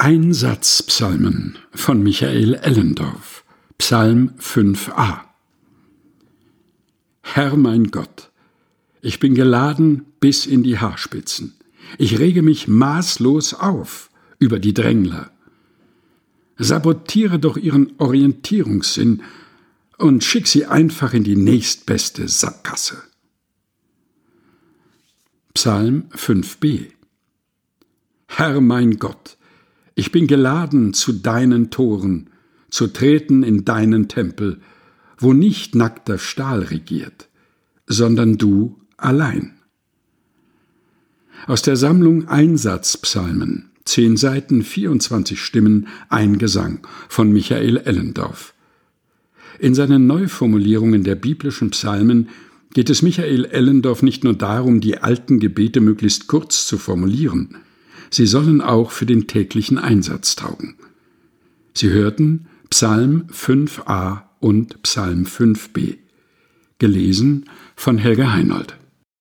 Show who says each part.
Speaker 1: Einsatzpsalmen von Michael Ellendorf Psalm 5a Herr mein Gott, ich bin geladen bis in die Haarspitzen. Ich rege mich maßlos auf über die Drängler. Sabotiere doch ihren Orientierungssinn und schick sie einfach in die nächstbeste Sackgasse. Psalm 5b Herr mein Gott, ich bin geladen zu deinen Toren, zu treten in deinen Tempel, wo nicht nackter Stahl regiert, sondern du allein. Aus der Sammlung Einsatzpsalmen, zehn Seiten, 24 Stimmen, ein Gesang von Michael Ellendorf. In seinen Neuformulierungen der biblischen Psalmen geht es Michael Ellendorf nicht nur darum, die alten Gebete möglichst kurz zu formulieren, sie sollen auch für den täglichen Einsatz taugen. Sie hörten Psalm 5a und Psalm 5b, gelesen von Helga Heinold.